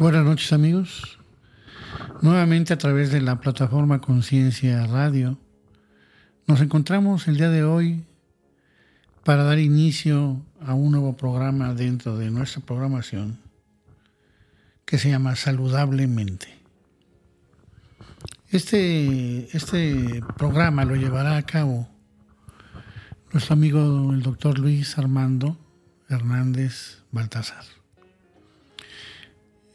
Buenas noches amigos. Nuevamente a través de la plataforma Conciencia Radio nos encontramos el día de hoy para dar inicio a un nuevo programa dentro de nuestra programación que se llama Saludablemente. Este, este programa lo llevará a cabo nuestro amigo el doctor Luis Armando Hernández Baltasar.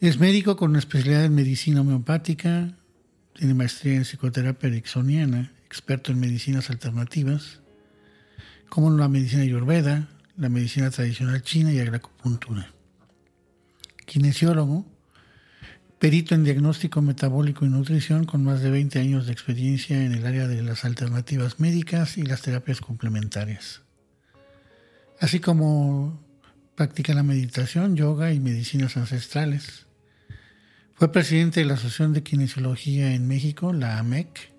Es médico con una especialidad en medicina homeopática, tiene maestría en psicoterapia ericksoniana, experto en medicinas alternativas, como la medicina ayurveda, la medicina tradicional china y acupuntura. Kinesiólogo, perito en diagnóstico metabólico y nutrición con más de 20 años de experiencia en el área de las alternativas médicas y las terapias complementarias. Así como practica la meditación, yoga y medicinas ancestrales. Fue presidente de la Asociación de Kinesiología en México, la AMEC,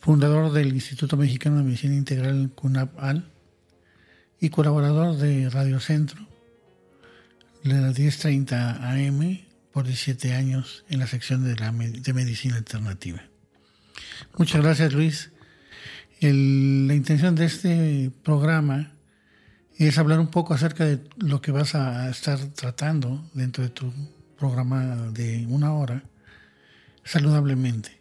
fundador del Instituto Mexicano de Medicina Integral CUNAP-AL y colaborador de Radio Centro, de las 1030 AM por 17 años en la sección de, la, de Medicina Alternativa. Muchas gracias Luis. la intención de este programa es hablar un poco acerca de lo que vas a estar tratando dentro de tu programa de una hora, saludablemente.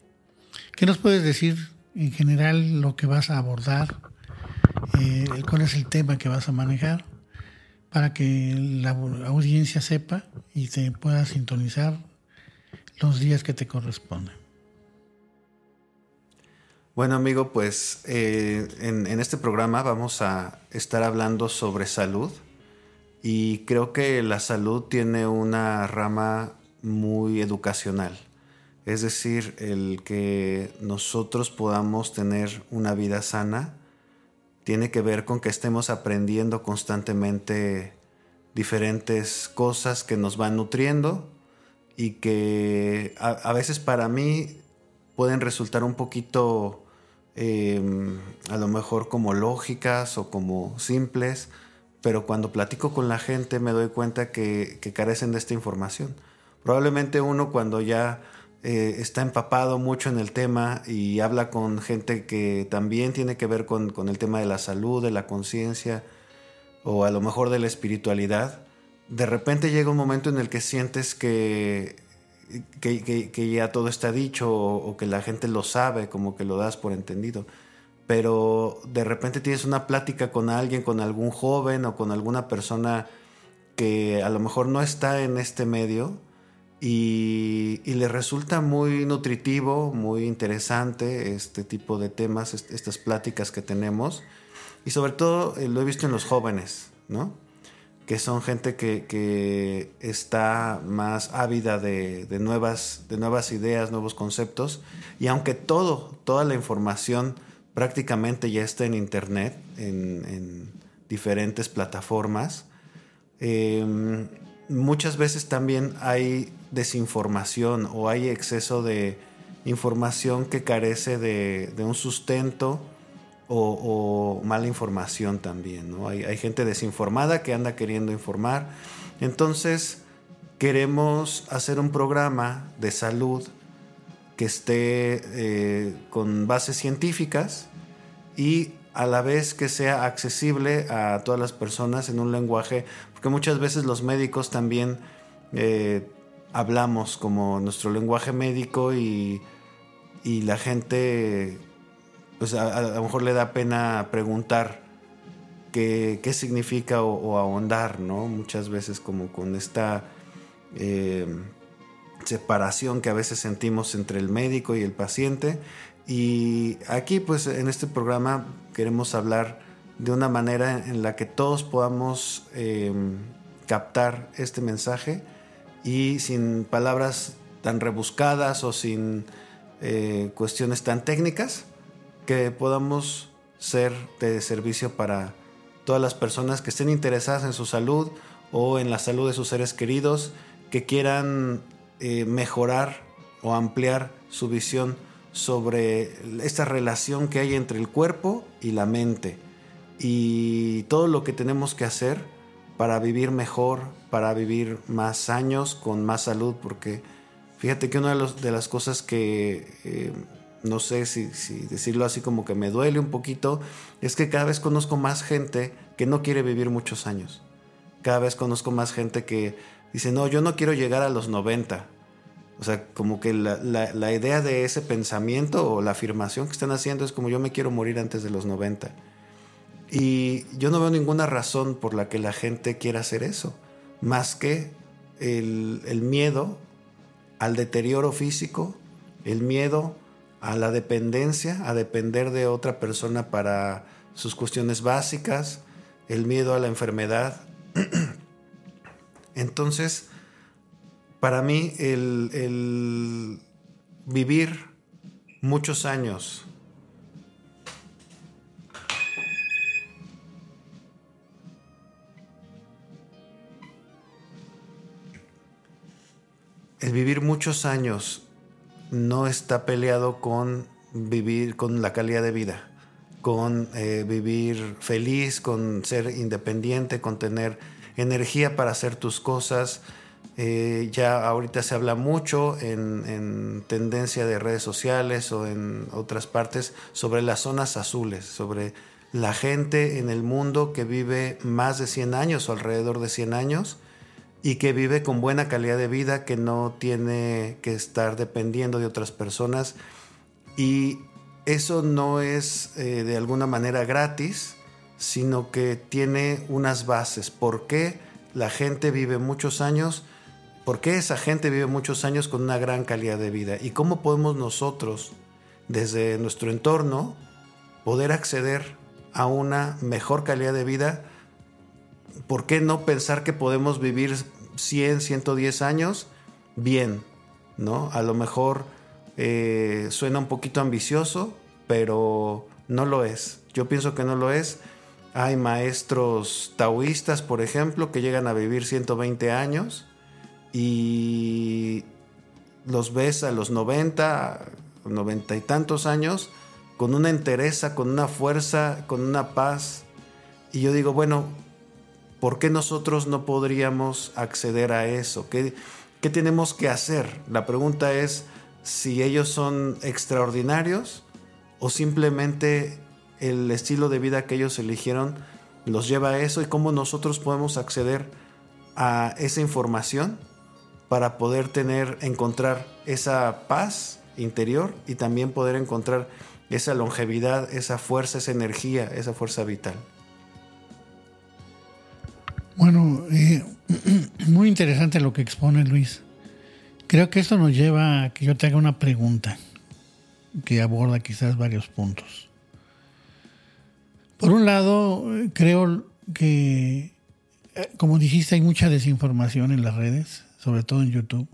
¿Qué nos puedes decir en general lo que vas a abordar? Eh, ¿Cuál es el tema que vas a manejar? Para que la audiencia sepa y te pueda sintonizar los días que te corresponden. Bueno amigo, pues eh, en, en este programa vamos a estar hablando sobre salud y creo que la salud tiene una rama muy educacional. Es decir, el que nosotros podamos tener una vida sana tiene que ver con que estemos aprendiendo constantemente diferentes cosas que nos van nutriendo y que a, veces para mí pueden resultar un poquito em, a lo mejor como lógicas o como simples, pero cuando platico con la gente me doy cuenta que, carecen de esta información. Probablemente uno cuando ya eh, está empapado mucho en el tema y habla con gente que también tiene que ver con, el tema de la salud, de la conciencia o a lo mejor de la espiritualidad, de repente llega un momento en el que sientes que, que, ya todo está dicho o, que la gente lo sabe, como que lo das por entendido pero de repente tienes una plática con alguien, con algún joven o con alguna persona que a lo mejor no está en este medio y, le resulta muy nutritivo, muy interesante este tipo de temas, estas pláticas que tenemos y sobre todo eh, lo he visto en los jóvenes, ¿no? que son gente que, está más ávida de, nuevas, de nuevas ideas, nuevos conceptos y aunque todo, toda la información prácticamente ya está en internet, en, diferentes plataformas. Em, muchas veces también hay desinformación o hay exceso de información que carece de, un sustento o, mala información también. ¿no? Hay, hay, gente desinformada que anda queriendo informar. Entonces queremos hacer un programa de salud que esté eh, con bases científicas y a la vez que sea accesible a todas las personas en un lenguaje, porque muchas veces los médicos también eh, hablamos como nuestro lenguaje médico y, la gente, pues a, lo mejor le da pena preguntar qué, significa o, ahondar, ¿no? Muchas veces como con esta... Eh, separación que a veces sentimos entre el médico y el paciente. Y aquí pues en este programa queremos hablar de una manera en la que todos podamos em, captar este mensaje y sin palabras tan rebuscadas o sin eh, cuestiones tan técnicas, que podamos ser de servicio para todas las personas que estén interesadas en su salud o en la salud de sus seres queridos, que quieran eh, mejorar o ampliar su visión sobre esta relación que hay entre el cuerpo y la mente y todo lo que tenemos que hacer para vivir mejor, para vivir más años con más salud, porque fíjate que una de, las cosas que, eh, no sé si, decirlo así como que me duele un poquito, es que cada vez conozco más gente que no quiere vivir muchos años. Cada vez conozco más gente que dice, no, yo no quiero llegar a los 90. O sea, como que la, la, idea de ese pensamiento o la afirmación que están haciendo es como yo me quiero morir antes de los 90. Y yo no veo ninguna razón por la que la gente quiera hacer eso, más que el, el miedo al deterioro físico, el miedo a la dependencia, a depender de otra persona para sus cuestiones básicas, el miedo a la enfermedad. Entonces, para mí, el, vivir muchos años el vivir muchos años no está peleado con vivir con la calidad de vida, con eh, vivir feliz, con ser independiente, con tener energía para hacer tus cosas. Eh, ya ahorita se habla mucho en, en, tendencia de redes sociales o en otras partes sobre las zonas azules, sobre la gente en el mundo que vive más de 100 años o alrededor de 100 años y que vive con buena calidad de vida, que no tiene que estar dependiendo de otras personas. Y eso no es eh, de alguna manera gratis, sino que tiene unas bases. ¿Por qué la gente vive muchos años? ¿Por qué esa gente vive muchos años con una gran calidad de vida? ¿Y cómo podemos nosotros, desde nuestro entorno, poder acceder a una mejor calidad de vida? ¿Por qué no pensar que podemos vivir 100, 110 años, bien, ¿no? A lo mejor eh, suena un poquito ambicioso, pero no lo es. Yo pienso que no lo es. Hay maestros taoístas, por ejemplo, que llegan a vivir 120 años y los ves a los 90, 90 y tantos años con una entereza, con una fuerza, con una paz. Y yo digo, bueno, ¿Por qué nosotros no podríamos acceder a eso? ¿Qué, ¿Qué, tenemos que hacer? La pregunta es si ellos son extraordinarios o simplemente el estilo de vida que ellos eligieron los lleva a eso y cómo nosotros podemos acceder a esa información para poder tener, encontrar esa paz interior y también poder encontrar esa longevidad, esa fuerza, esa energía, esa fuerza vital. Bueno, eh, muy interesante lo que expone Luis. Creo que esto nos lleva a que yo te haga una pregunta que aborda quizás varios puntos. Por un lado, creo que, eh, como dijiste, hay mucha desinformación en las redes, sobre todo en YouTube.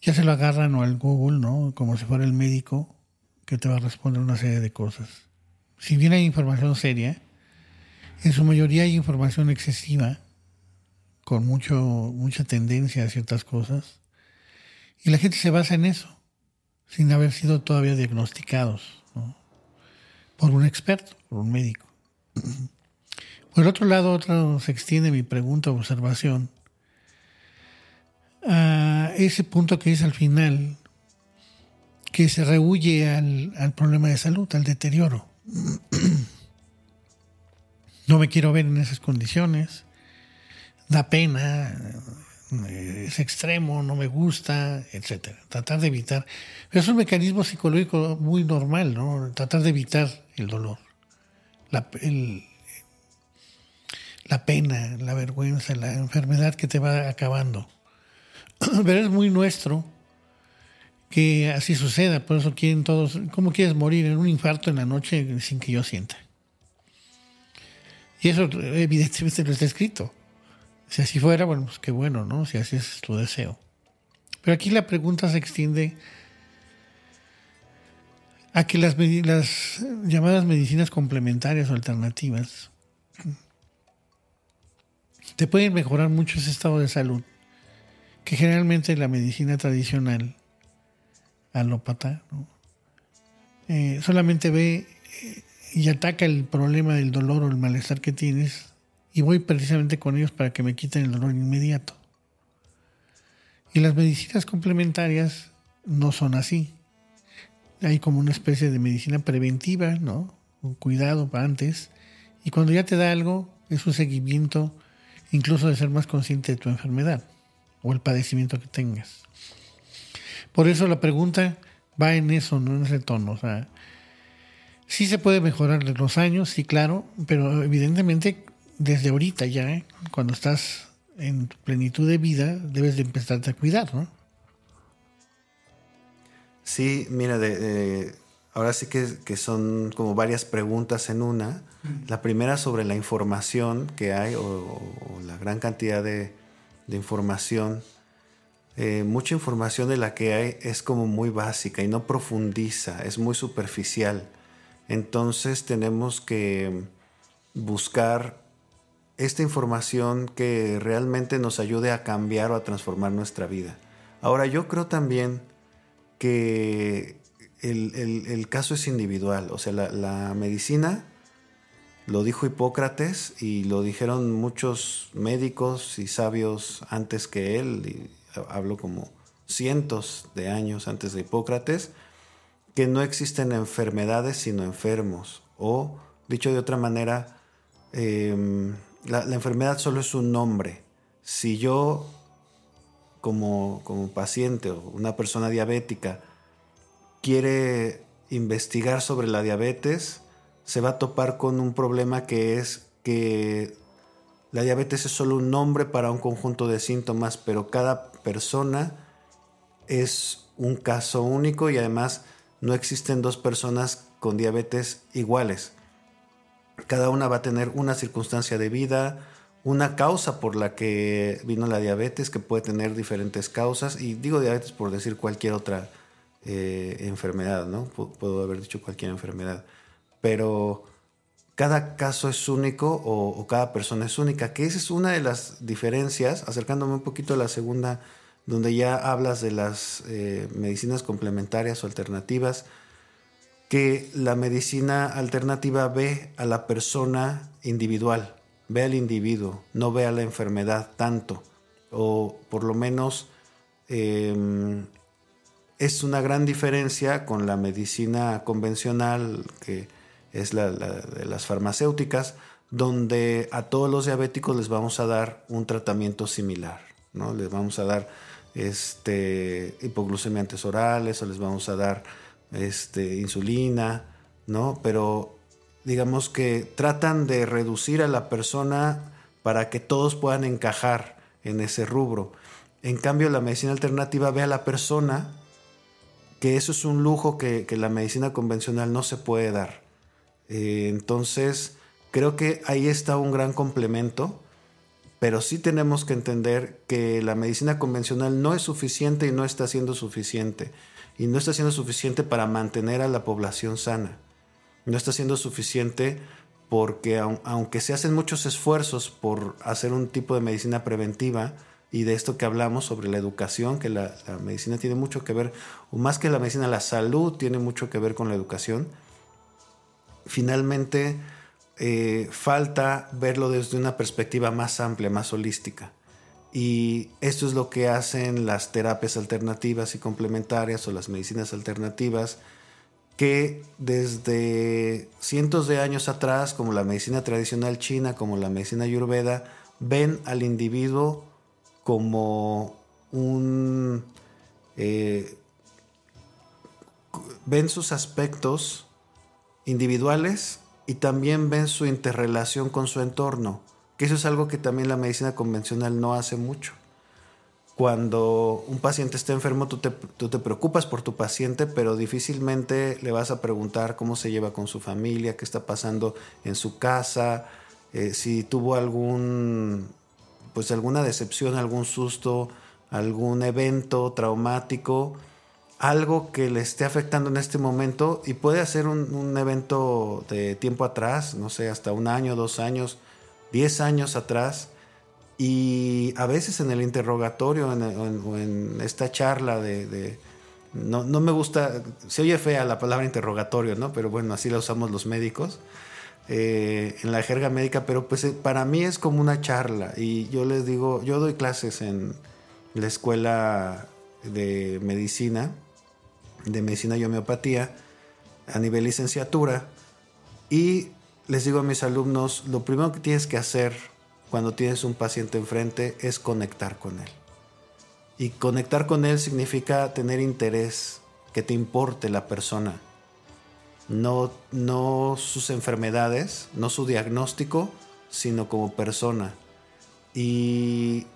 Ya se lo agarran o al Google, ¿no? Como si fuera el médico que te va a responder una serie de cosas. Si bien hay información seria, en su mayoría hay información excesiva, con mucho, mucha tendencia a ciertas cosas, y la gente se basa en eso, sin haber sido todavía diagnosticados por un experto, por un médico. Por otro lado, otro, se extiende mi pregunta o observación a ese punto que es al final, que se rehuye al, al problema de salud, al deterioro. no me quiero ver en esas condiciones, da pena, es extremo, no me gusta, etcétera. Tratar de evitar. es un mecanismo psicológico muy normal, ¿no? Tratar de evitar el dolor, la, la pena, la vergüenza, la enfermedad que te va acabando. Pero es muy nuestro que así suceda, por eso quieren todos, ¿cómo quieres morir en un infarto en la noche sin que yo sienta? Y eso evidentemente no está escrito. Si así fuera, bueno, pues qué bueno, ¿no? Si así es tu deseo. Pero aquí la pregunta se extiende a que las, llamadas medicinas complementarias o alternativas te pueden mejorar mucho ese estado de salud que generalmente la medicina tradicional alópata ¿no? eh, solamente ve eh, y ataca el problema del dolor o el malestar que tienes y voy precisamente con ellos para que me quiten el dolor inmediato. Y las medicinas complementarias no son así. Hay como una especie de medicina preventiva, ¿no? Un cuidado para antes. Y cuando ya te da algo, es un seguimiento incluso de ser más consciente de tu enfermedad o el padecimiento que tengas. Por eso la pregunta va en eso, no en ese tono. O sea, sí se puede mejorar los años, sí, claro, pero evidentemente desde ahorita ya, ¿eh? cuando estás en plenitud de vida, debes de empezarte a cuidar, ¿no? Sí, mira, de, ahora sí que, son como varias preguntas en una. La primera sobre la información que hay o, la gran cantidad de, información. Eh, mucha información de la que hay es como muy básica y no profundiza, es muy superficial. Entonces tenemos que buscar esta información que realmente nos ayude a cambiar o a transformar nuestra vida. Ahora, yo creo también que el, caso es individual, o sea, la, medicina, lo dijo Hipócrates y lo dijeron muchos médicos y sabios antes que él, y hablo como cientos de años antes de Hipócrates, que no existen enfermedades sino enfermos, o dicho de otra manera, em, la, enfermedad solo es un nombre. Si yo, como, paciente o una persona diabética, quiere investigar sobre la diabetes, se va a topar con un problema que es que la diabetes es solo un nombre para un conjunto de síntomas, pero cada persona es un caso único y además no existen dos personas con diabetes iguales. Cada una va a tener una circunstancia de vida, una causa por la que vino la diabetes, que puede tener diferentes causas, y digo diabetes por decir cualquier otra eh, enfermedad, ¿no? puedo haber dicho cualquier enfermedad, pero cada caso es único o, cada persona es única, que esa es una de las diferencias, acercándome un poquito a la segunda, donde ya hablas de las eh, medicinas complementarias o alternativas, que la medicina alternativa ve a la persona individual, ve al individuo, no ve a la enfermedad tanto, o por lo menos em, es una gran diferencia con la medicina convencional, que es la, de las farmacéuticas, donde a todos los diabéticos les vamos a dar un tratamiento similar, ¿no? Les vamos a dar este, hipoglucemiantes orales o les vamos a dar este, insulina, ¿no? Pero digamos que tratan de reducir a la persona para que todos puedan encajar en ese rubro. En cambio, la medicina alternativa ve a la persona, que eso es un lujo que, la medicina convencional no se puede dar. Eh, entonces, creo que ahí está un gran complemento, pero sí tenemos que entender que la medicina convencional no es suficiente y no está siendo suficiente y no está siendo suficiente para mantener a la población sana. No está siendo suficiente porque aunque se hacen muchos esfuerzos por hacer un tipo de medicina preventiva, y de esto que hablamos sobre la educación, que la, medicina tiene mucho que ver, o más que la medicina, la salud tiene mucho que ver con la educación, finalmente eh, falta verlo desde una perspectiva más amplia, más holística. Y esto es lo que hacen las terapias alternativas y complementarias o las medicinas alternativas, que desde cientos de años atrás, como la medicina tradicional china, como la medicina ayurveda, ven al individuo como un... Eh, ven sus aspectos individuales y también ven su interrelación con su entorno que eso es algo que también la medicina convencional no hace mucho. Cuando un paciente está enfermo, tú te, preocupas por tu paciente, pero difícilmente le vas a preguntar cómo se lleva con su familia, qué está pasando en su casa, eh, si tuvo algún, pues alguna decepción, algún susto, algún evento traumático, algo que le esté afectando en este momento y puede ser un, evento de tiempo atrás, no sé, hasta un año, dos años, 10 años atrás y a veces en el interrogatorio o en, esta charla de... no, me gusta, se oye fea la palabra interrogatorio, ¿no? Pero bueno, así la usamos los médicos. eh, en la jerga médica, pero pues eh, para mí es como una charla y yo les digo, yo doy clases en la escuela de medicina, de medicina y homeopatía a nivel licenciatura y les digo a mis alumnos, lo primero que tienes que hacer cuando tienes un paciente enfrente es conectar con él. Y conectar con él significa tener interés, que te importe la persona no, no sus enfermedades, no su diagnóstico, sino como persona. Y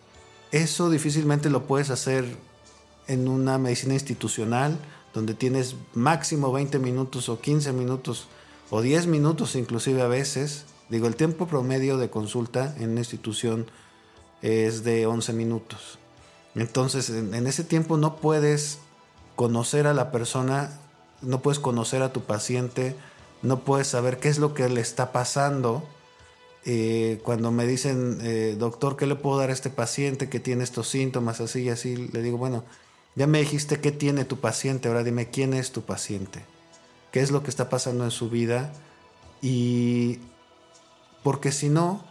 eso difícilmente lo puedes hacer en una medicina institucional donde tienes máximo 20 minutos o 15 minutos o 10 minutos inclusive a veces. Digo, el tiempo promedio de consulta en una institución es de 11 minutos. Entonces, en ese tiempo no puedes conocer a la persona no puedes conocer a tu paciente, no puedes saber qué es lo que le está pasando. Eh, cuando me dicen, eh, doctor, ¿qué le puedo dar a este paciente que tiene estos síntomas así y así? Le digo, bueno, ya me dijiste qué tiene tu paciente, ahora dime quién es tu paciente, qué es lo que está pasando en su vida y porque si no,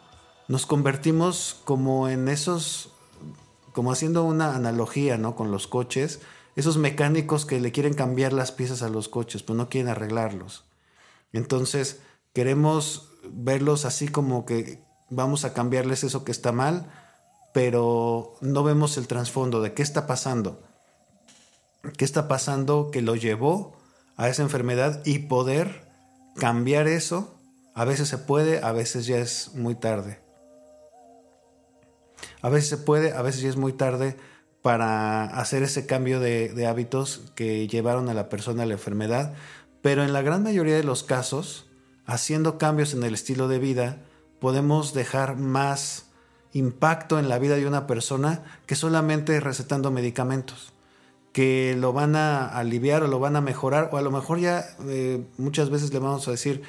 nos convertimos como en esos, como haciendo una analogía, ¿no? Con los coches, esos mecánicos que le quieren cambiar las piezas a los coches, pues no quieren arreglarlos. Entonces, queremos verlos así como que vamos a cambiarles eso que está mal, pero no vemos el trasfondo de qué está pasando. ¿Qué está pasando que lo llevó a esa enfermedad y poder cambiar eso? A veces se puede, a veces ya es muy tarde. A veces se puede, a veces ya es muy tarde para hacer ese cambio de, hábitos que llevaron a la persona a la enfermedad, pero en la gran mayoría de los casos, haciendo cambios en el estilo de vida, podemos dejar más impacto en la vida de una persona que solamente recetando medicamentos que lo van a aliviar o lo van a mejorar o a lo mejor ya eh, muchas veces le vamos a decir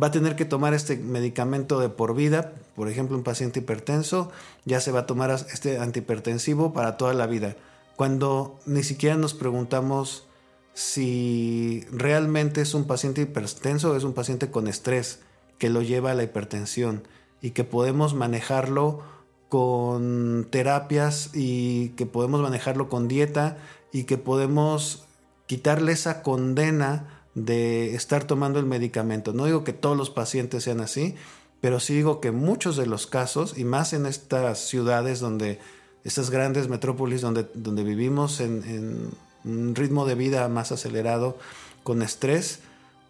va a tener que tomar este medicamento de por vida, por ejemplo un paciente hipertenso, ya se va a tomar este antihipertensivo para toda la vida, cuando ni siquiera nos preguntamos si realmente es un paciente hipertenso o es un paciente con estrés que lo lleva a la hipertensión y que podemos manejarlo con terapias y que podemos manejarlo con dieta y que podemos quitarle esa condena de estar tomando el medicamento. No digo que todos los pacientes sean así, pero sí digo que muchos de los casos, y más en estas ciudades donde, estas grandes metrópolis donde, donde vivimos en, un ritmo de vida más acelerado, con estrés,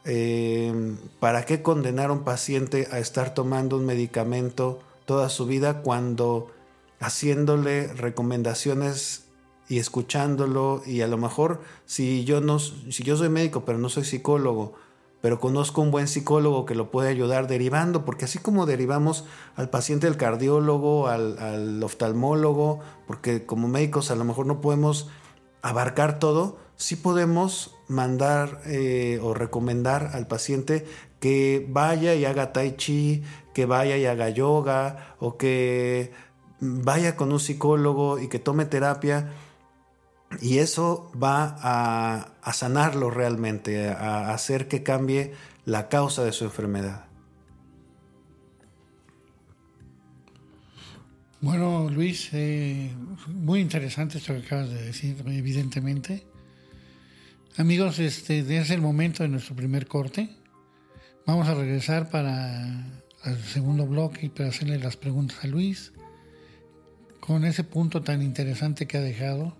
eh, ¿para qué condenar a un paciente a estar tomando un medicamento toda su vida cuando haciéndole recomendaciones y escuchándolo y a lo mejor si yo no si yo soy médico pero no soy psicólogo pero conozco un buen psicólogo que lo puede ayudar derivando porque así como derivamos al paciente al cardiólogo al, oftalmólogo porque como médicos a lo mejor no podemos abarcar todo sí podemos mandar eh, o recomendar al paciente que vaya y haga tai chi que vaya y haga yoga o que vaya con un psicólogo y que tome terapia y eso va a, sanarlo realmente, a, hacer que cambie la causa de su enfermedad. Bueno, Luis, eh, muy interesante esto que acabas de decir, evidentemente. Amigos, este es el momento de nuestro primer corte. Vamos a regresar para el segundo bloque y para hacerle las preguntas a Luis con ese punto tan interesante que ha dejado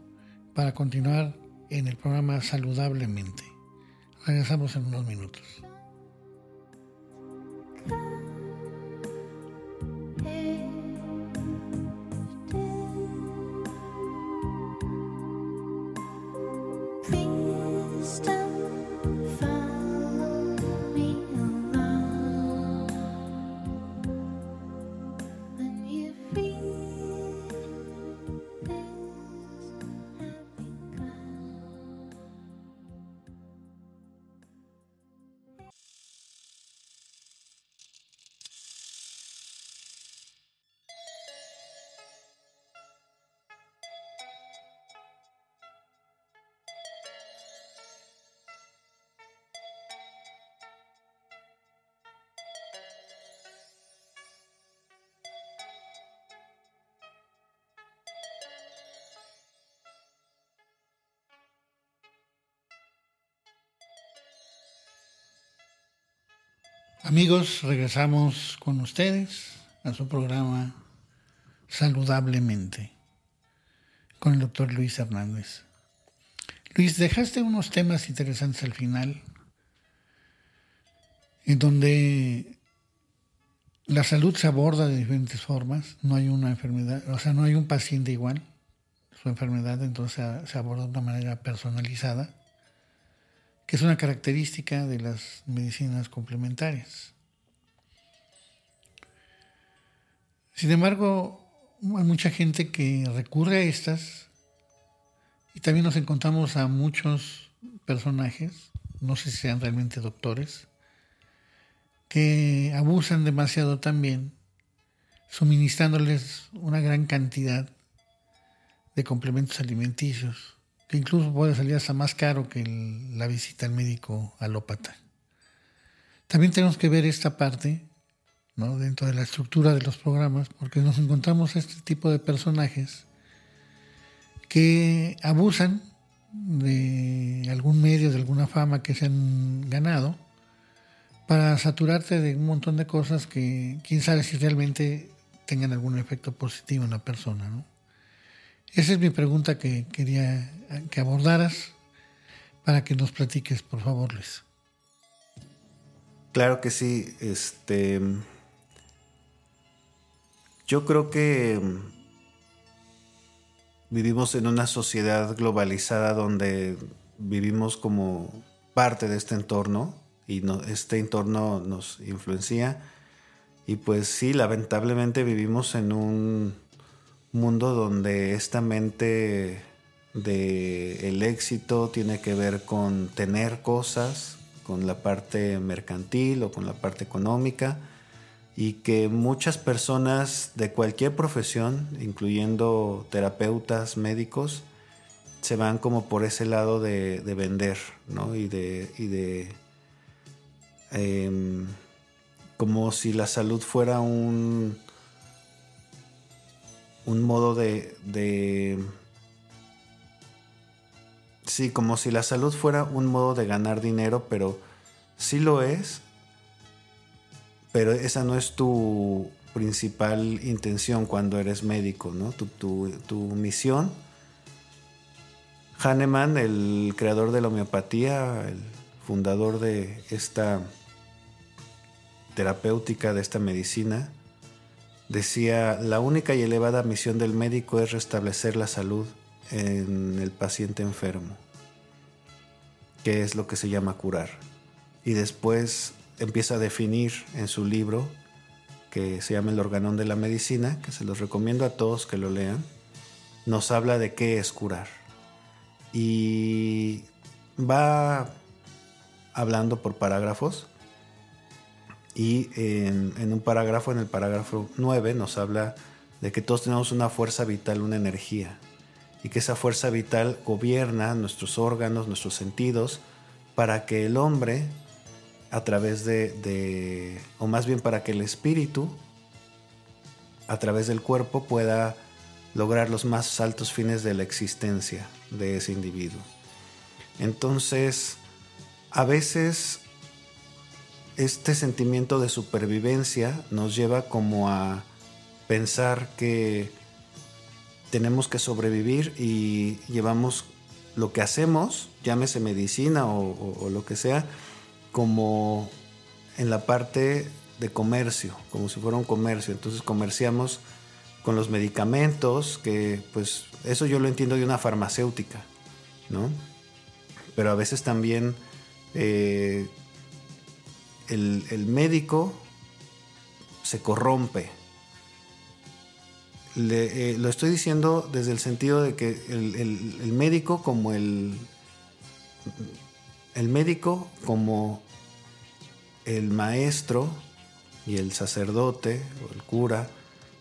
para continuar en el programa Saludablemente. Regresamos en unos minutos. Amigos, regresamos con ustedes a su programa Saludablemente con el doctor Luis Hernández. Luis, dejaste unos temas interesantes al final, en donde la salud se aborda de diferentes formas, no hay una enfermedad, o sea, no hay un paciente igual, su enfermedad entonces se aborda de una manera personalizada que es una característica de las medicinas complementarias. Sin embargo, hay mucha gente que recurre a estas y también nos encontramos a muchos personajes, no sé si sean realmente doctores, que abusan demasiado también, suministrándoles una gran cantidad de complementos alimenticios que incluso puede salir hasta más caro que la visita al médico alópata. También tenemos que ver esta parte ¿no? dentro de la estructura de los programas, porque nos encontramos este tipo de personajes que abusan de algún medio, de alguna fama que se han ganado, para saturarte de un montón de cosas que quién sabe si realmente tengan algún efecto positivo en la persona. ¿no? Esa es mi pregunta que quería que abordaras para que nos platiques, por favor, Luis. Claro que sí. Este. Yo creo que vivimos en una sociedad globalizada donde vivimos como parte de este entorno y este entorno nos influencia. Y pues sí, lamentablemente vivimos en un mundo donde esta mente de el éxito tiene que ver con tener cosas, con la parte mercantil o con la parte económica y que muchas personas de cualquier profesión, incluyendo terapeutas, médicos, se van como por ese lado de, vender, ¿no? Y de, y de em, como si la salud fuera un un modo de, de... Sí, como si la salud fuera un modo de ganar dinero, pero sí lo es, pero esa no es tu principal intención cuando eres médico, ¿no? Tu, tu, misión. Hahnemann, el creador de la homeopatía, el fundador de esta terapéutica, de esta medicina, decía, la única y elevada misión del médico es restablecer la salud en el paciente enfermo, que es lo que se llama curar. Y después empieza a definir en su libro, que se llama El organón de la medicina, que se los recomiendo a todos que lo lean, nos habla de qué es curar. Y va hablando por parágrafos y en, un parágrafo, en el parágrafo 9, nos habla de que todos tenemos una fuerza vital, una energía, y que esa fuerza vital gobierna nuestros órganos, nuestros sentidos, para que el hombre, a través de, o más bien para que el espíritu, a través del cuerpo, pueda lograr los más altos fines de la existencia de ese individuo. Entonces, a veces este sentimiento de supervivencia nos lleva como a pensar que tenemos que sobrevivir y llevamos lo que hacemos, llámese medicina o, lo que sea, como en la parte de comercio, como si fuera un comercio. Entonces comerciamos con los medicamentos, que pues eso yo lo entiendo de una farmacéutica, ¿no? Pero a veces también eh, el, médico se corrompe. Eh, lo estoy diciendo desde el sentido de que el, médico como el, el médico como el maestro y el sacerdote o el cura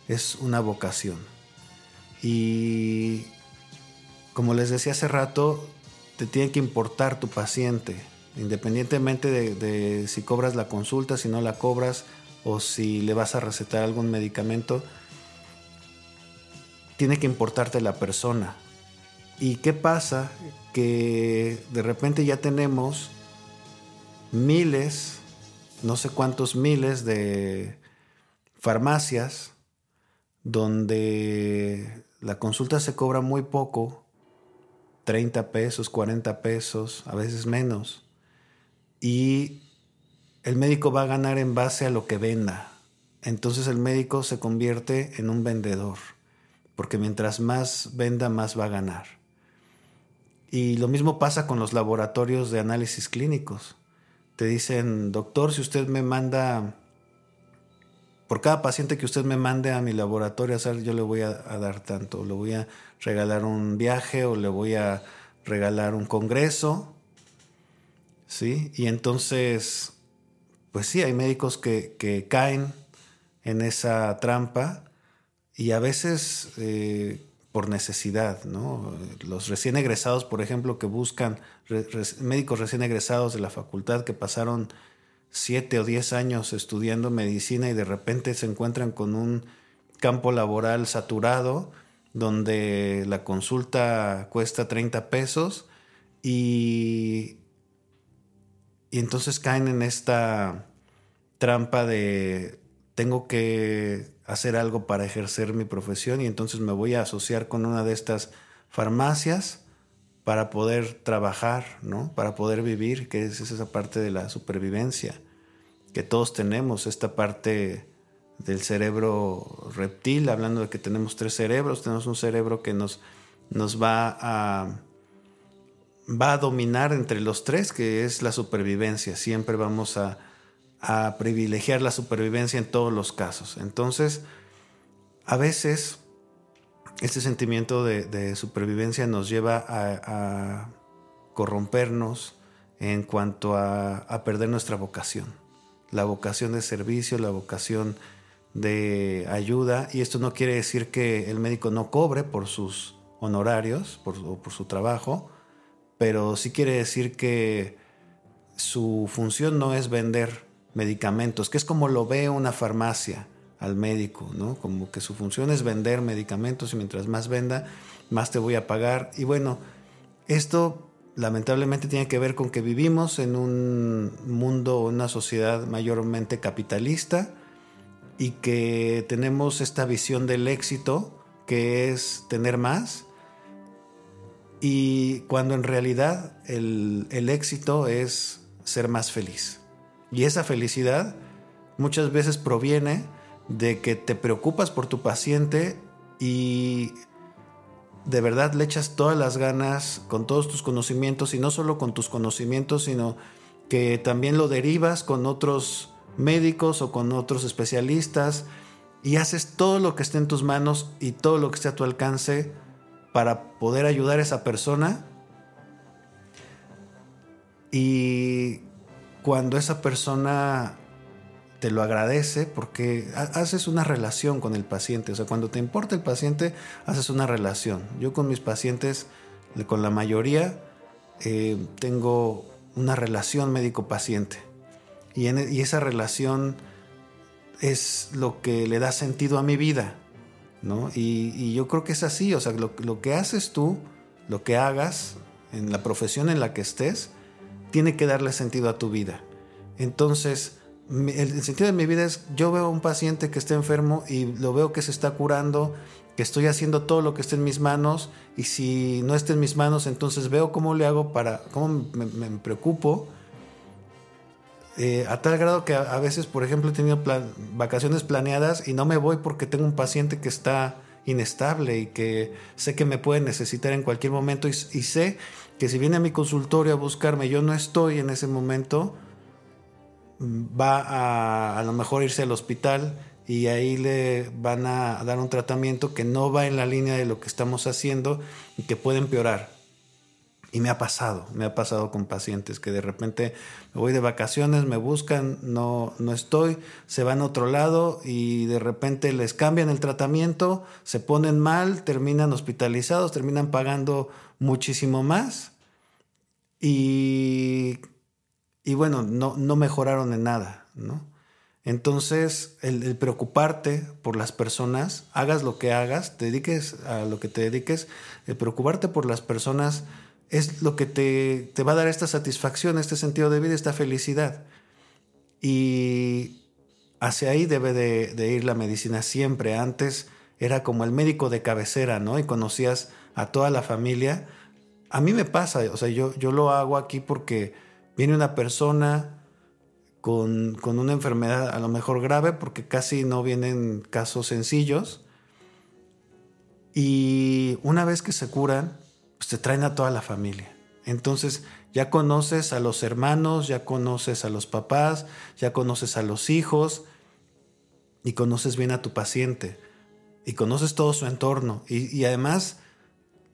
es una vocación. Y como les decía hace rato, te tiene que importar tu paciente, independientemente de, si cobras la consulta, si no la cobras o si le vas a recetar algún medicamento, tiene que importarte la persona. ¿Y qué pasa? Que de repente ya tenemos miles no sé cuántos miles de farmacias donde la consulta se cobra muy poco, 30 pesos, 40 pesos, a veces menos, y el médico va a ganar en base a lo que venda. Entonces el médico se convierte en un vendedor, porque mientras más venda, más va a ganar. Y lo mismo pasa con los laboratorios de análisis clínicos. Te dicen, doctor, si usted me manda, por cada paciente que usted me mande a mi laboratorio a yo le voy a, dar tanto. Le voy a regalar un viaje o le voy a regalar un congreso. ¿Sí? Y entonces, pues sí, hay médicos que, caen en esa trampa y a veces eh, por necesidad, ¿no? Los recién egresados, por ejemplo, que buscan médicos recién egresados de la facultad que pasaron siete o diez años estudiando medicina y de repente se encuentran con un campo laboral saturado donde la consulta cuesta 30 pesos y, y entonces caen en esta trampa de tengo que hacer algo para ejercer mi profesión y entonces me voy a asociar con una de estas farmacias para poder trabajar, ¿no? Para poder vivir, que es esa parte de la supervivencia, que todos tenemos, esta parte del cerebro reptil, hablando de que tenemos tres cerebros, tenemos un cerebro que nos, nos va a va a dominar entre los tres, que es la supervivencia. Siempre vamos a, a privilegiar la supervivencia en todos los casos. Entonces, a veces este sentimiento de, supervivencia nos lleva a, corrompernos en cuanto a, perder nuestra vocación. La vocación de servicio, la vocación de ayuda. Y esto no quiere decir que el médico no cobre por sus honorarios, por, por su trabajo, pero sí quiere decir que su función no es vender medicamentos, que es como lo ve una farmacia al médico, ¿no? Como que su función es vender medicamentos y mientras más venda, más te voy a pagar. Y bueno, esto lamentablemente tiene que ver con que vivimos en un mundo, una sociedad mayormente capitalista y que tenemos esta visión del éxito que es tener más y cuando en realidad el, el éxito es ser más feliz. Y esa felicidad muchas veces proviene de que te preocupas por tu paciente y de verdad le echas todas las ganas con todos tus conocimientos y no solo con tus conocimientos, sino que también lo derivas con otros médicos o con otros especialistas y haces todo lo que esté en tus manos y todo lo que esté a tu alcance para poder ayudar a esa persona. Y cuando esa persona te lo agradece porque haces una relación con el paciente. O sea, cuando te importa el paciente, haces una relación. Yo con mis pacientes, con la mayoría, eh, tengo una relación médico-paciente. Y, y, esa relación es lo que le da sentido a mi vida. ¿No? Y, yo creo que es así. O sea, lo, que haces tú, lo que hagas en la profesión en la que estés, tiene que darle sentido a tu vida. Entonces, el sentido de mi vida es, yo veo a un paciente que está enfermo y lo veo que se está curando, que estoy haciendo todo lo que esté en mis manos y si no está en mis manos, entonces veo cómo le hago para, cómo me, preocupo. Eh, a tal grado que a, veces, por ejemplo, he tenido vacaciones planeadas y no me voy porque tengo un paciente que está inestable y que sé que me puede necesitar en cualquier momento y, y sé que si viene a mi consultorio a buscarme, yo no estoy en ese momento, va a a lo mejor irse al hospital y ahí le van a dar un tratamiento que no va en la línea de lo que estamos haciendo y que puede empeorar. Y me ha pasado, me ha pasado con pacientes que de repente me voy de vacaciones, me buscan, no, no estoy, se van a otro lado y de repente les cambian el tratamiento, se ponen mal, terminan hospitalizados, terminan pagando muchísimo más y y bueno, no, no mejoraron en nada, ¿no? Entonces, el, preocuparte por las personas, hagas lo que hagas, te dediques a lo que te dediques, el preocuparte por las personas es lo que te, te va a dar esta satisfacción, este sentido de vida, esta felicidad. Y hacia ahí debe de, ir la medicina siempre. Antes era como el médico de cabecera, ¿no? Y conocías a toda la familia. A mí me pasa, o sea, yo, yo lo hago aquí porque viene una persona con, con, una enfermedad a lo mejor grave, porque casi no vienen casos sencillos. Y una vez que se curan, pues te traen a toda la familia. Entonces ya conoces a los hermanos, ya conoces a los papás, ya conoces a los hijos y conoces bien a tu paciente y conoces todo su entorno. Y, además,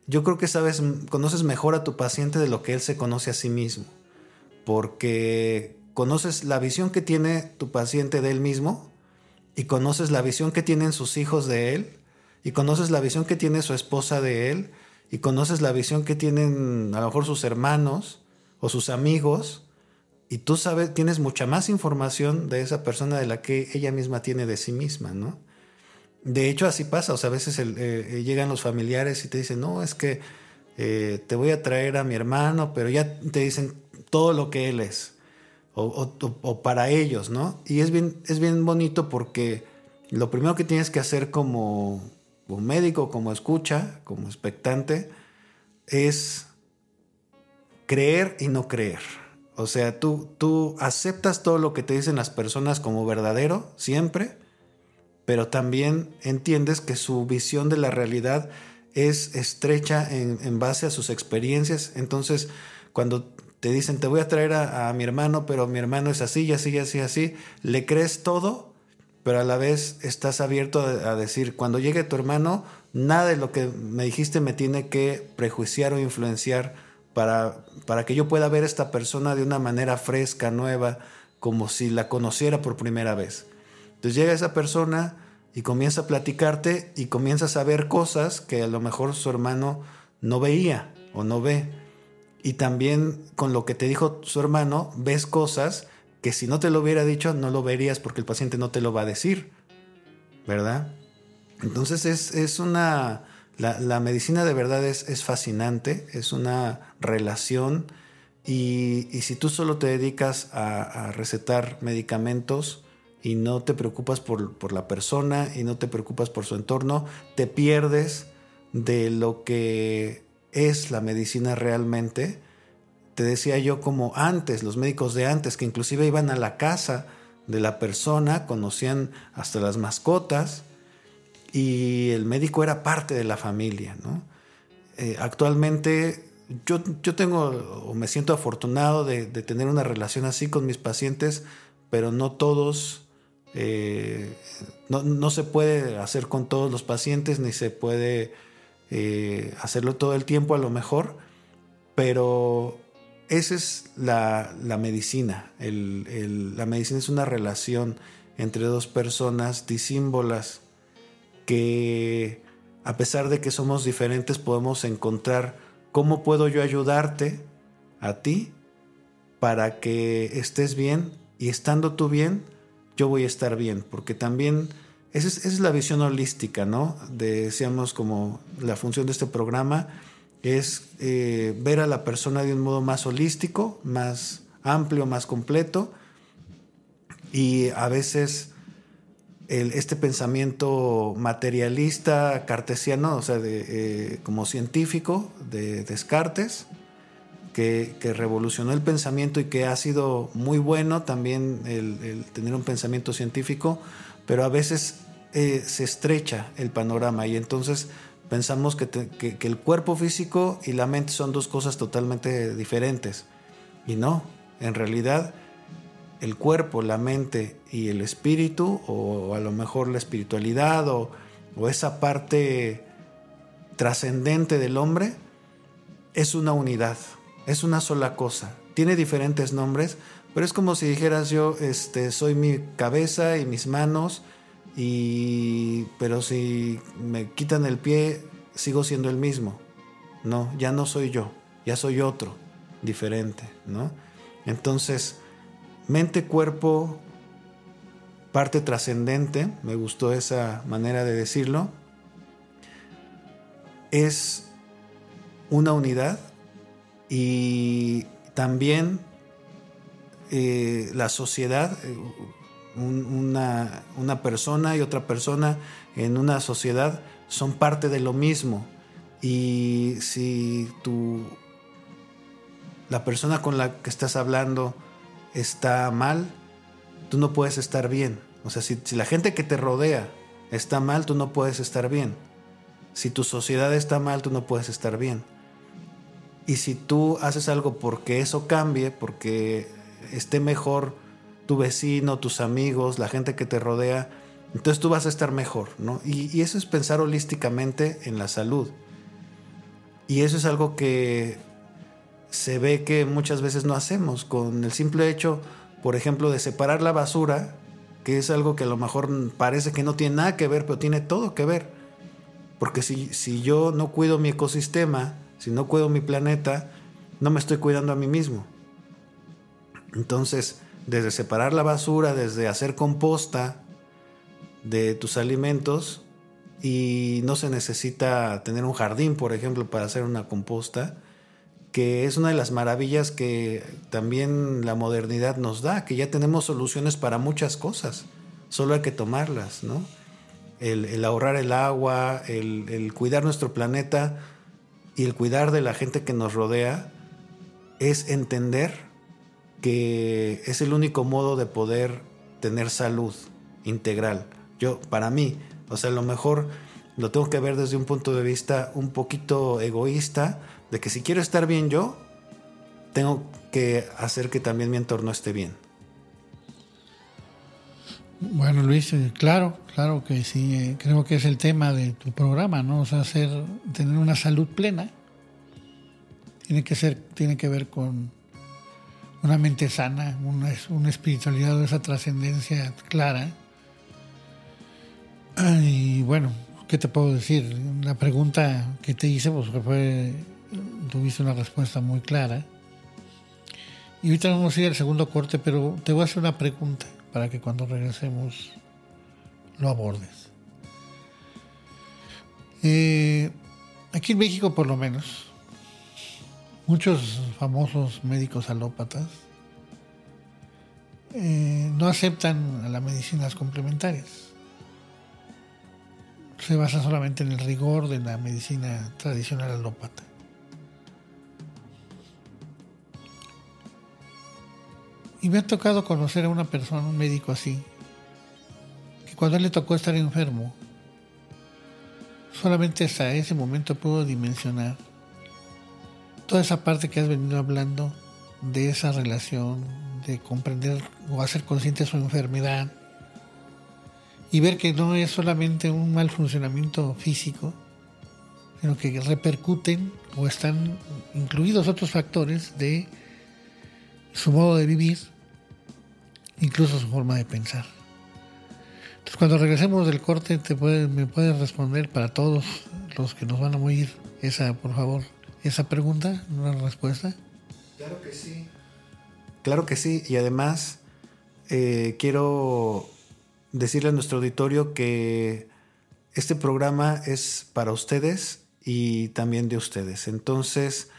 yo creo que sabes, conoces mejor a tu paciente de lo que él se conoce a sí mismo. Porque conoces la visión que tiene tu paciente de él mismo y conoces la visión que tienen sus hijos de él y conoces la visión que tiene su esposa de él y conoces la visión que tienen a lo mejor sus hermanos o sus amigos y tú sabes, tienes mucha más información de esa persona de la que ella misma tiene de sí misma, ¿no? De hecho, así pasa, o sea, a veces eh, eh, llegan los familiares y te dicen, no, es que eh, te voy a traer a mi hermano, pero ya te dicen todo lo que él es, o, para ellos, ¿no? Y es bien, es bien bonito porque lo primero que tienes que hacer como, como médico, como escucha, como expectante, es creer y no creer. O sea, tú, tú aceptas todo lo que te dicen las personas como verdadero, siempre, pero también entiendes que su visión de la realidad es estrecha en, base a sus experiencias. Entonces, cuando te dicen, te voy a traer a, mi hermano, pero mi hermano es así, y así, y así, así, le crees todo, pero a la vez estás abierto a, decir, cuando llegue tu hermano, nada de lo que me dijiste me tiene que prejuiciar o influenciar para, para que yo pueda ver a esta persona de una manera fresca, nueva, como si la conociera por primera vez. Entonces llega esa persona y comienza a platicarte y comienzas a ver cosas que a lo mejor su hermano no veía o no ve. Y también con lo que te dijo su hermano, ves cosas que si no te lo hubiera dicho, no lo verías porque el paciente no te lo va a decir. ¿Verdad? Entonces es, es una la, medicina de verdad es, fascinante, es una relación y, si tú solo te dedicas a, recetar medicamentos y no te preocupas por, la persona y no te preocupas por su entorno, te pierdes de lo que es la medicina realmente. Te decía yo como antes, los médicos de antes, que inclusive iban a la casa de la persona, conocían hasta las mascotas, y el médico era parte de la familia. ¿no? Eh, actualmente yo, yo, tengo o me siento afortunado de, tener una relación así con mis pacientes, pero no todos, eh, no, se puede hacer con todos los pacientes, ni se puede eh, hacerlo todo el tiempo a lo mejor, pero esa es la, medicina. la medicina es una relación entre dos personas disímbolas que a pesar de que somos diferentes podemos encontrar cómo puedo yo ayudarte a ti para que estés bien y estando tú bien, yo voy a estar bien, porque también esa es, la visión holística, ¿no? decíamos como la función de este programa es eh, ver a la persona de un modo más holístico, más amplio, más completo. Y a veces este pensamiento materialista cartesiano, o sea, de, eh, como científico de Descartes, que, revolucionó el pensamiento y que ha sido muy bueno también el, tener un pensamiento científico, pero a veces eh, se estrecha el panorama. Y entonces pensamos que, el cuerpo físico y la mente son dos cosas totalmente diferentes. Y no, en realidad el cuerpo, la mente y el espíritu, o a lo mejor la espiritualidad, o, esa parte trascendente del hombre, es una unidad, es una sola cosa. Tiene diferentes nombres, pero es como si dijeras yo, este, soy mi cabeza y mis manos, y pero si me quitan el pie, sigo siendo el mismo. No, ya no soy yo, ya soy otro, diferente, ¿no? Entonces, mente, cuerpo, parte trascendente, me gustó esa manera de decirlo, es una unidad y también eh, la sociedad, una, una persona y otra persona en una sociedad son parte de lo mismo. Y si tú, la persona con la que estás hablando está mal, tú no puedes estar bien. O sea, si, la gente que te rodea está mal, tú no puedes estar bien. Si tu sociedad está mal, tú no puedes estar bien. Y si tú haces algo porque eso cambie, porque esté mejor tu vecino, tus amigos, la gente que te rodea, entonces tú vas a estar mejor, ¿no? Y, eso es pensar holísticamente en la salud. Y eso es algo que se ve que muchas veces no hacemos, con el simple hecho, por ejemplo, de separar la basura, que es algo que a lo mejor parece que no tiene nada que ver, pero tiene todo que ver. Porque si, si yo no cuido mi ecosistema, si no cuido mi planeta, no me estoy cuidando a mí mismo. Entonces, desde separar la basura, desde hacer composta de tus alimentos, y no se necesita tener un jardín, por ejemplo, para hacer una composta, que es una de las maravillas que también la modernidad nos da, que ya tenemos soluciones para muchas cosas, solo hay que tomarlas, ¿no? El, ahorrar el agua, el, cuidar nuestro planeta y el cuidar de la gente que nos rodea es entender que es el único modo de poder tener salud integral. Yo, para mí, o sea, a lo mejor lo tengo que ver desde un punto de vista un poquito egoísta, de que si quiero estar bien yo, tengo que hacer que también mi entorno esté bien. Bueno, Luis, eh, claro, claro que sí, eh, creo que es el tema de tu programa, ¿no? O sea, hacer, tener una salud plena tiene que ser, tiene que ver con una mente sana, una, una espiritualidad esa trascendencia clara. Y bueno, ¿qué te puedo decir? La pregunta que te hice, pues fue tuviste una respuesta muy clara. Y ahorita vamos a ir al segundo corte, pero te voy a hacer una pregunta para que cuando regresemos lo abordes. Eh, aquí en México, por lo menos, muchos famosos médicos alópatas eh, no aceptan las medicinas complementarias. Se basa solamente en el rigor de la medicina tradicional alópata. Y me ha tocado conocer a una persona, un médico así, que cuando él le tocó estar enfermo, solamente hasta ese momento pudo dimensionar toda esa parte que has venido hablando de esa relación, de comprender o hacer consciente su enfermedad y ver que no es solamente un mal funcionamiento físico, sino que repercuten o están incluidos otros factores de su modo de vivir, incluso su forma de pensar. Entonces, cuando regresemos del corte, te me puedes responder para todos los que nos van a oír esa, por favor, esa pregunta, una respuesta. Claro que sí. Claro que sí. Y además, eh, quiero decirle a nuestro auditorio que este programa es para ustedes y también de ustedes. Entonces,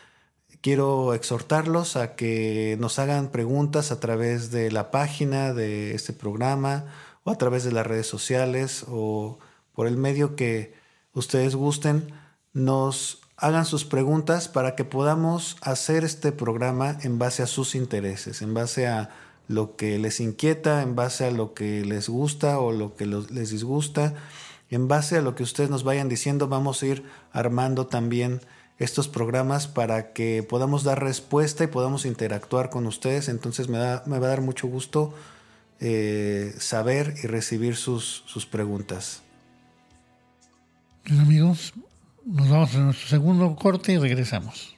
quiero exhortarlos a que nos hagan preguntas a través de la página de este programa o a través de las redes sociales o por el medio que ustedes gusten, nos hagan sus preguntas para que podamos hacer este programa en base a sus intereses, en base a lo que les inquieta, en base a lo que les gusta o lo que les disgusta. En base a lo que ustedes nos vayan diciendo, vamos a ir armando también estos programas para que podamos dar respuesta y podamos interactuar con ustedes. Entonces me, da, me va a dar mucho gusto eh, saber y recibir sus, sus preguntas. Amigos, nos vamos a nuestro segundo corte y regresamos.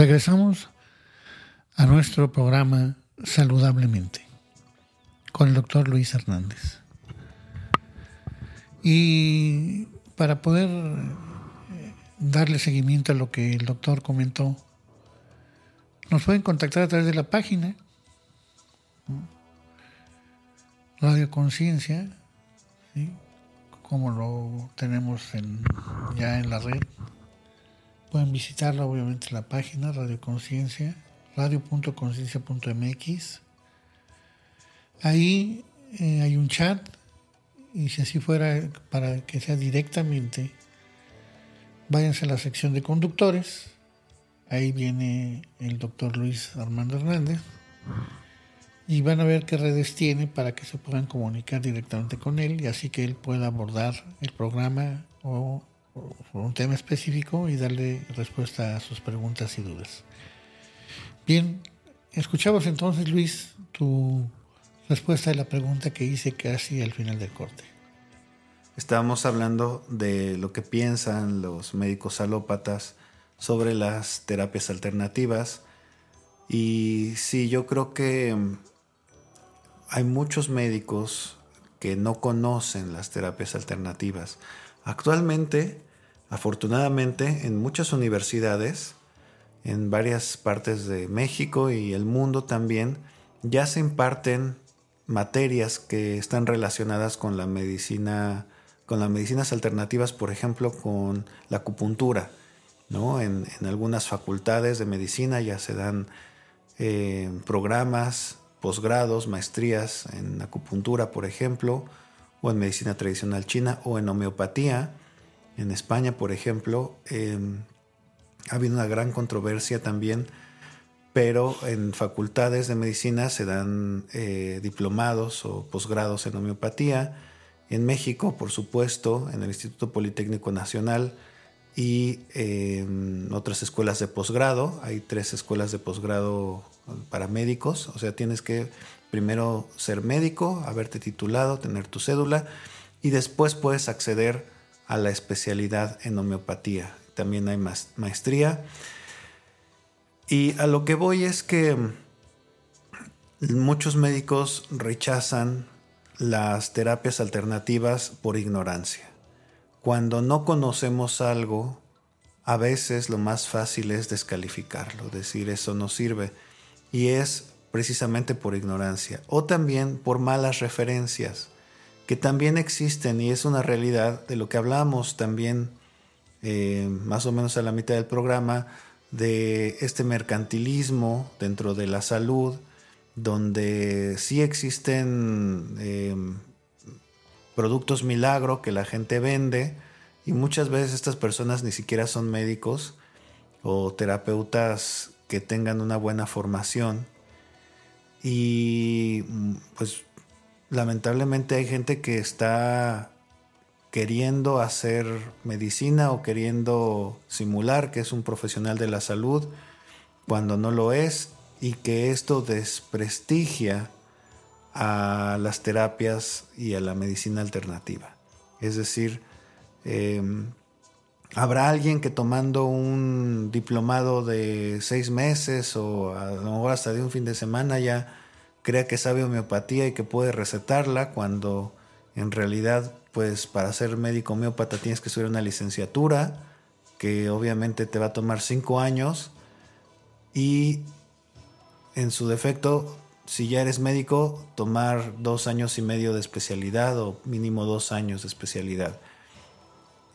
Regresamos a nuestro programa Saludablemente con el doctor Luis Hernández. Y para poder eh, darle seguimiento a lo que el doctor comentó, nos pueden contactar a través de la página Radio Conciencia, como lo tenemos ya en la red. Pueden visitarla, obviamente, la página Radio Conciencia, radio.conciencia.mx. Ahí eh, hay un chat y si así fuera para que sea directamente, váyanse a la sección de conductores. Ahí viene el doctor Luis Armando Hernández y van a ver qué redes tiene para que se puedan comunicar directamente con él y así que él pueda abordar el programa o, un tema específico y darle respuesta a sus preguntas y dudas. Bien, escuchamos entonces Luis tu respuesta a la pregunta que hice casi al final del corte. Estábamos hablando de lo que piensan los médicos alópatas sobre las terapias alternativas y sí, yo creo que hay muchos médicos que no conocen las terapias alternativas. Actualmente, afortunadamente, en muchas universidades, en varias partes de México y el mundo también, ya se imparten materias que están relacionadas con la medicina, con las medicinas alternativas, por ejemplo, con la acupuntura. ¿no? En, algunas facultades de medicina ya se dan eh, programas posgrados, maestrías en acupuntura, por ejemplo, o en medicina tradicional china, o en homeopatía. En España, por ejemplo, em, ha habido una gran controversia también, pero en facultades de medicina se dan eh, diplomados o posgrados en homeopatía. En México, por supuesto, en el Instituto Politécnico Nacional y en otras escuelas de posgrado. Hay tres escuelas de posgrado para médicos, o sea, tienes que primero ser médico, haberte titulado, tener tu cédula y después puedes acceder a la especialidad en homeopatía. También hay maestría. Y a lo que voy es que muchos médicos rechazan las terapias alternativas por ignorancia. Cuando no conocemos algo, a veces lo más fácil es descalificarlo, decir eso no sirve y es precisamente por ignorancia o también por malas referencias que también existen y es una realidad de lo que hablamos también eh, más o menos a la mitad del programa de este mercantilismo dentro de la salud donde sí existen eh, productos milagro que la gente vende y muchas veces estas personas ni siquiera son médicos o terapeutas que tengan una buena formación. Y pues lamentablemente hay gente que está queriendo hacer medicina o queriendo simular que es un profesional de la salud cuando no lo es y que esto desprestigia a las terapias y a la medicina alternativa. Es decir, em, Habrá alguien que tomando un diplomado de seis meses o a lo mejor hasta de un fin de semana ya crea que sabe homeopatía y que puede recetarla cuando en realidad pues para ser médico homeópata tienes que estudiar una licenciatura que obviamente te va a tomar cinco años y en su defecto si ya eres médico tomar dos años y medio de especialidad o mínimo dos años de especialidad.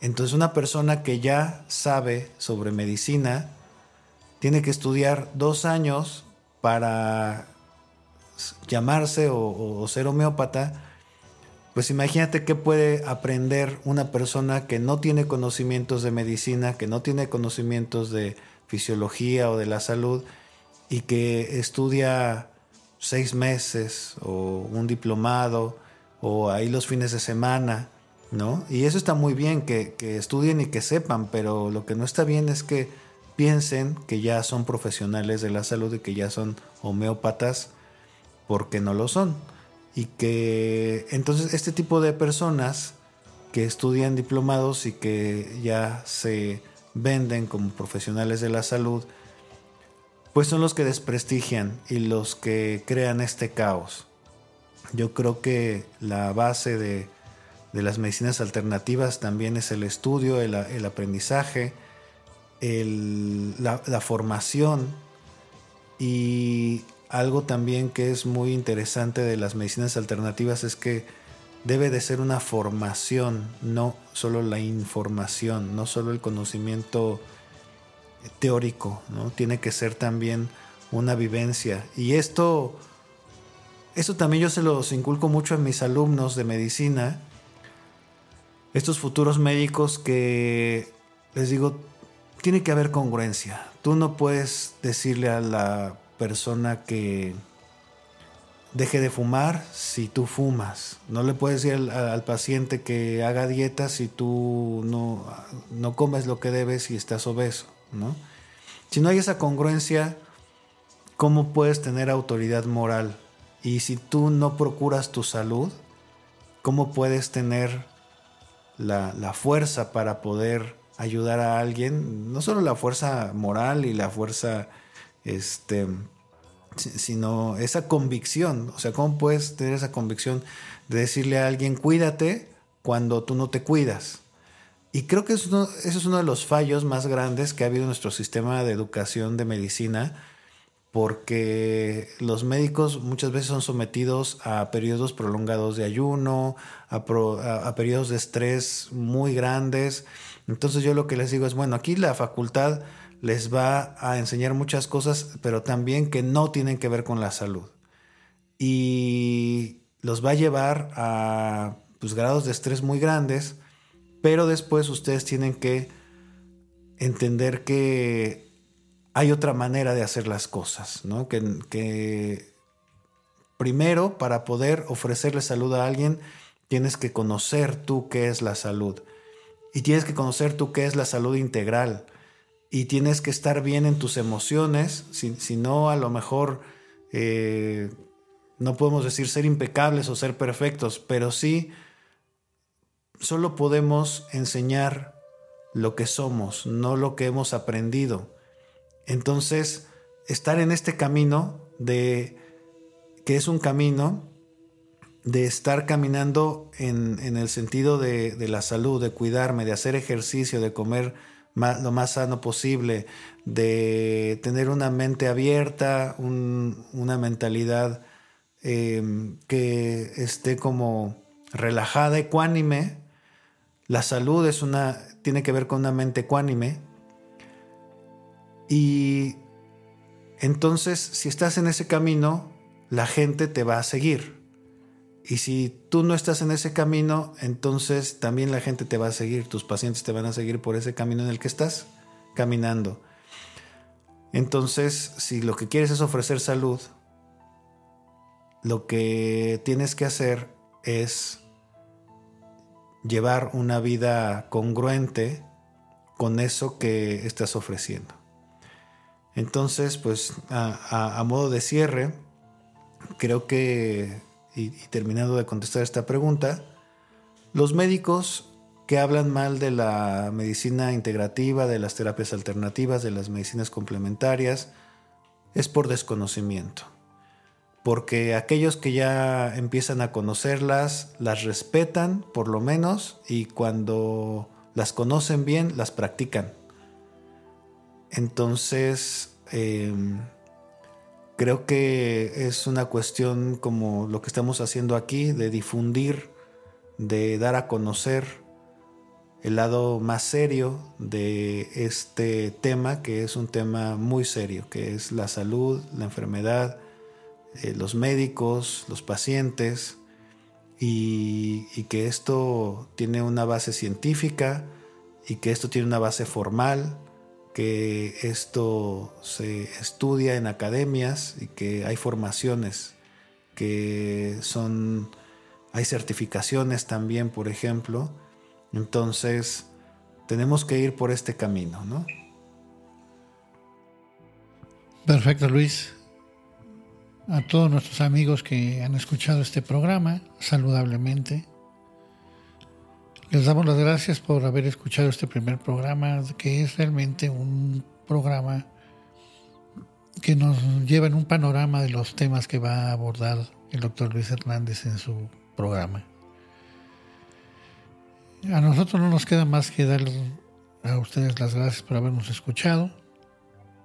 Entonces una persona que ya sabe sobre medicina tiene que estudiar dos años para llamarse o, ser homeópata. Pues imagínate qué puede aprender una persona que no tiene conocimientos de medicina, que no tiene conocimientos de fisiología o de la salud y que estudia seis meses o un diplomado o ahí los fines de semana ¿no? Y eso está muy bien, que, estudien y que sepan, pero lo que no está bien es que piensen que ya son profesionales de la salud y que ya son homeópatas porque no lo son. Y que entonces este tipo de personas que estudian diplomados y que ya se venden como profesionales de la salud, pues son los que desprestigian y los que crean este caos. Yo creo que la base de, las medicinas alternativas también es el estudio, el, aprendizaje, la, la formación y algo también que es muy interesante de las medicinas alternativas es que debe de ser una formación, no solo la información, no solo el conocimiento teórico, ¿no? Tiene que ser también una vivencia. Y esto, esto también yo se los inculco mucho a mis alumnos de medicina, estos futuros médicos que les digo, tiene que haber congruencia. Tú no puedes decirle a la persona que deje de fumar si tú fumas. No le puedes decir al, paciente que haga dieta si tú no, no comes lo que debes y estás obeso. ¿no? Si no hay esa congruencia, ¿cómo puedes tener autoridad moral? Y si tú no procuras tu salud, ¿cómo puedes tener la, la fuerza para poder ayudar a alguien? No solo la fuerza moral y la fuerza, este, sino esa convicción. O sea, ¿cómo puedes tener esa convicción de decirle a alguien, cuídate cuando tú no te cuidas? Y creo que eso, es uno de los fallos más grandes que ha habido en nuestro sistema de educación de medicina, porque los médicos muchas veces son sometidos a periodos prolongados de ayuno, a, a, periodos de estrés muy grandes. Entonces yo lo que les digo es, bueno, aquí la facultad les va a enseñar muchas cosas, pero también que no tienen que ver con la salud. Y los va a llevar a pues, grados de estrés muy grandes pero después ustedes tienen que entender que hay otra manera de hacer las cosas, ¿no? Que, primero, para poder ofrecerle salud a alguien, tienes que conocer tú qué es la salud. Y tienes que conocer tú qué es la salud integral. Y tienes que estar bien en tus emociones, si, no, a lo mejor eh, no podemos decir ser impecables o ser perfectos, pero sí solo podemos enseñar lo que somos, no lo que hemos aprendido. Entonces, estar en este camino de que es un camino de estar caminando en, el sentido de, la salud, de cuidarme, de hacer ejercicio, de comer lo más sano posible, de tener una mente abierta, una mentalidad em, que esté como relajada, ecuánime, la salud es una, tiene que ver con una mente ecuánime. Y entonces, si estás en ese camino, la gente te va a seguir. Y si tú no estás en ese camino, entonces también la gente te va a seguir, tus pacientes te van a seguir por ese camino en el que estás caminando. Entonces, si lo que quieres es ofrecer salud, lo que tienes que hacer es llevar una vida congruente con eso que estás ofreciendo. Entonces, pues a, modo de cierre, creo que, y, terminando de contestar esta pregunta, los médicos que hablan mal de la medicina integrativa, de las terapias alternativas, de las medicinas complementarias, es por desconocimiento porque aquellos que ya empiezan a conocerlas las respetan por lo menos y cuando las conocen bien las practican. Entonces, em, creo que es una cuestión como lo que estamos haciendo aquí, de difundir, de dar a conocer el lado más serio de este tema, que es un tema muy serio, que es la salud, la enfermedad, eh, los médicos, los pacientes, y, que esto tiene una base científica y que esto tiene una base formal, que esto se estudia en academias y que hay formaciones que son, hay certificaciones también, por ejemplo. Entonces, tenemos que ir por este camino, ¿no? Perfecto, Luis a todos nuestros amigos que han escuchado este programa saludablemente. Les damos las gracias por haber escuchado este primer programa, que es realmente un programa que nos llevan un panorama de los temas que va a abordar el doctor Luis Hernández en su programa. A nosotros no nos queda más que dar a ustedes las gracias por habernos escuchado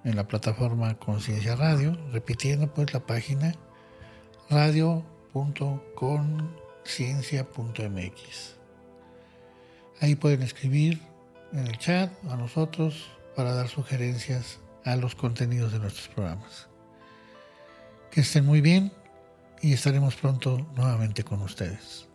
en la plataforma Conciencia Radio, repitiendo pues la página radio.conciencia.mx. Ahí pueden escribir en el chat a nosotros para dar sugerencias a los contenidos de nuestros programas. Que estén muy bien y estaremos pronto nuevamente con ustedes.